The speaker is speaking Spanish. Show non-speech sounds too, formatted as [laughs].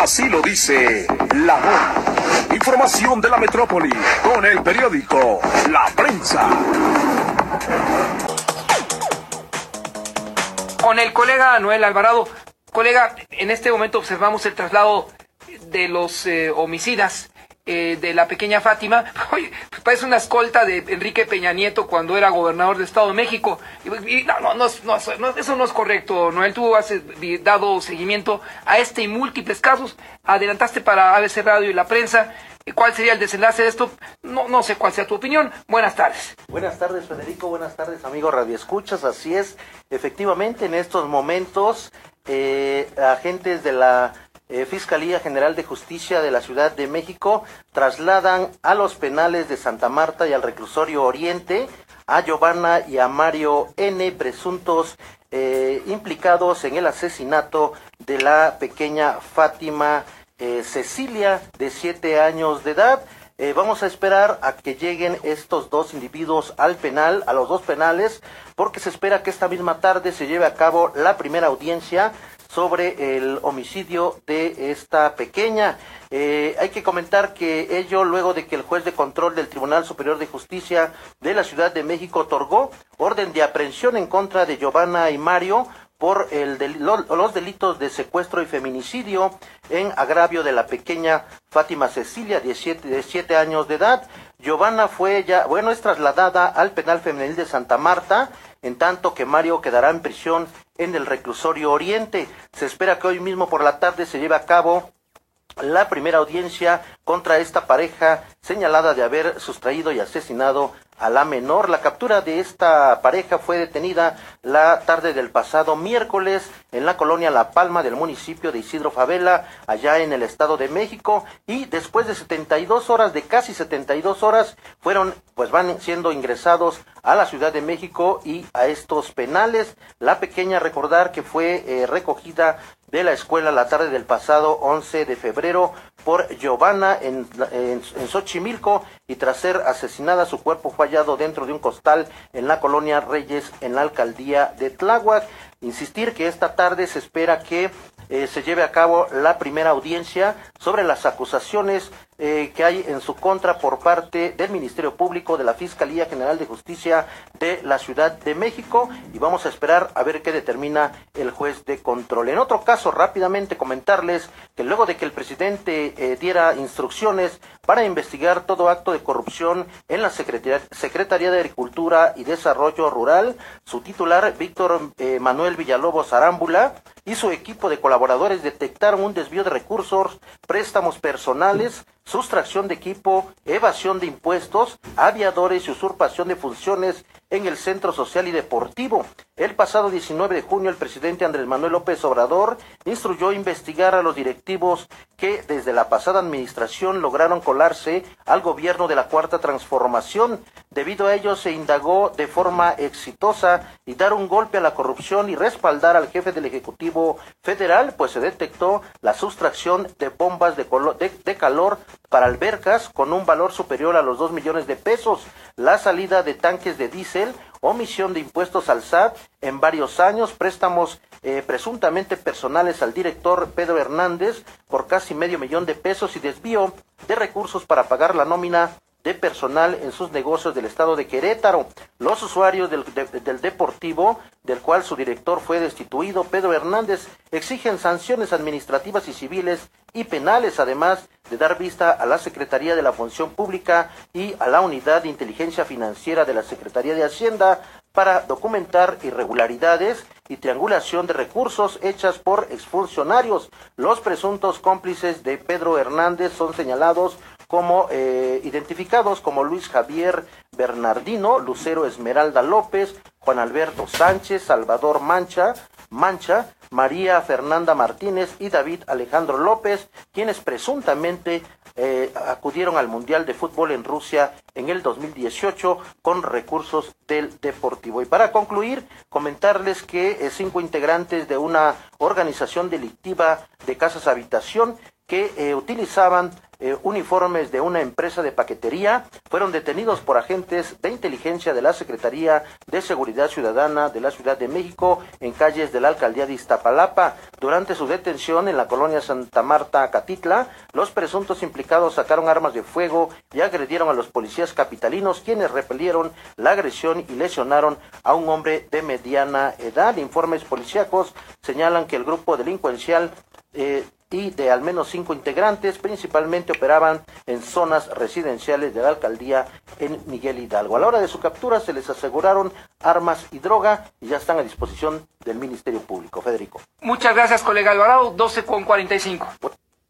Así lo dice la nota. Información de la metrópoli con el periódico La Prensa. Con el colega Noel Alvarado. Colega, en este momento observamos el traslado de los eh, homicidas eh, de la pequeña Fátima. [laughs] Oye, parece una escolta de Enrique Peña Nieto cuando era gobernador de Estado de México. Y, no, no, no, eso no es correcto, Noel. Tú has eh, dado seguimiento a este y múltiples casos. Adelantaste para ABC Radio y la prensa. ¿Cuál sería el desenlace de esto? No, no sé cuál sea tu opinión. Buenas tardes. Buenas tardes, Federico. Buenas tardes, amigo Radio Escuchas. Así es. Efectivamente, en estos momentos, eh, agentes de la eh, Fiscalía General de Justicia de la Ciudad de México trasladan a los penales de Santa Marta y al reclusorio Oriente a Giovanna y a Mario N., presuntos eh, implicados en el asesinato de la pequeña Fátima eh, Cecilia, de siete años de edad. vamos a esperar a que lleguen estos dos individuos al penal, a los dos penales, porque se espera que esta misma tarde se lleve a cabo la primera audiencia sobre el homicidio de esta pequeña. Eh, hay que comentar que ello luego de que el juez de control del Tribunal Superior de Justicia de la Ciudad de México otorgó orden de aprehensión en contra de Giovanna y Mario por el los delitos de secuestro y feminicidio en agravio de la pequeña Fátima Cecilia, de siete, de siete años de edad. Giovanna fue ya, bueno, es trasladada al penal femenil de Santa Marta, en tanto que Mario quedará en prisión en el reclusorio Oriente. Se espera que hoy mismo por la tarde se lleve a cabo la primera audiencia contra esta pareja señalada de haber sustraído y asesinado a la menor. La captura de esta pareja fue detenida la tarde del pasado miércoles en la colonia La Palma del municipio de Isidro Favela, allá en el Estado de México, y después de 72 horas, de casi 72 horas, fueron, pues van siendo ingresados a la Ciudad de México y a estos penales. La pequeña recordar que fue eh, recogida de la escuela la tarde del pasado 11 de febrero por Giovanna en, en, Xochimilco y tras ser asesinada su cuerpo fue hallado dentro de un costal en la colonia Reyes en la alcaldía de Tláhuac. Insistir que esta tarde se espera que eh, se lleve a cabo la primera audiencia sobre las acusaciones eh, que hay en su contra por parte del Ministerio Público de la Fiscalía General de Justicia de la Ciudad de México y vamos a esperar a ver qué determina el juez de control. En otro caso, rápidamente comentarles que luego de que el presidente eh, diera instrucciones para investigar todo acto de corrupción en la Secretaría, Secretaría de Agricultura y Desarrollo Rural, su titular, Víctor Manuel Villalobos Arámbula, y su equipo de colaboradores detectaron un desvío de recursos, préstamos personales, sustracción de equipo, evasión de impuestos, aviadores y usurpación de funciones en el Centro Social y Deportivo. El pasado 19 de junio, el presidente Andrés Manuel López Obrador instruyó investigar a los directivos que desde la pasada administración lograron colarse al gobierno de la Cuarta Transformación. Debido a ello, se indagó de forma exitosa y dar un golpe a la corrupción y respaldar al jefe del Ejecutivo Federal, pues se detectó la sustracción de bombas de, calor para albercas con un valor superior a los dos millones de pesos, la salida de tanques de diésel, omisión de impuestos al SAT en varios años, préstamos eh, presuntamente personales al director Pedro Hernández por casi medio millón de pesos y desvío de recursos para pagar la nómina de personal en sus negocios del estado de Querétaro. Los usuarios del, del, Deportivo, del cual su director fue destituido, Pedro Hernández, exigen sanciones administrativas y civiles y penales, además de dar vista a la Secretaría de la Función Pública y a la Unidad de Inteligencia Financiera de la Secretaría de Hacienda para documentar irregularidades y triangulación de recursos hechas por exfuncionarios. Los presuntos cómplices de Pedro Hernández son señalados como eh, identificados como Luis Javier Bernardino, Lucero Esmeralda López, Juan Alberto Sánchez, Salvador Mancha, Mancha, María Fernanda Martínez y David Alejandro López, quienes presuntamente eh, acudieron al Mundial de Fútbol en Rusia en el 2018 con recursos del Deportivo. Y para concluir, comentarles que eh, cinco integrantes de una organización delictiva de casas habitación que eh, utilizaban eh, uniformes de una empresa de paquetería fueron detenidos por agentes de inteligencia de la Secretaría de Seguridad Ciudadana de la Ciudad de México en calles de la alcaldía de Iztapalapa. Durante su detención en la colonia Santa Marta, Catitla, los presuntos implicados sacaron armas de fuego y agredieron a los policías capitalinos, quienes repelieron la agresión y lesionaron a un hombre de mediana edad. Informes policíacos señalan que el grupo delincuencial eh, y de al menos cinco integrantes, principalmente operaban en zonas residenciales de la alcaldía en Miguel Hidalgo. A la hora de su captura se les aseguraron armas y droga y ya están a disposición del Ministerio Público. Federico. Muchas gracias, colega Alvarado. 12 con 45.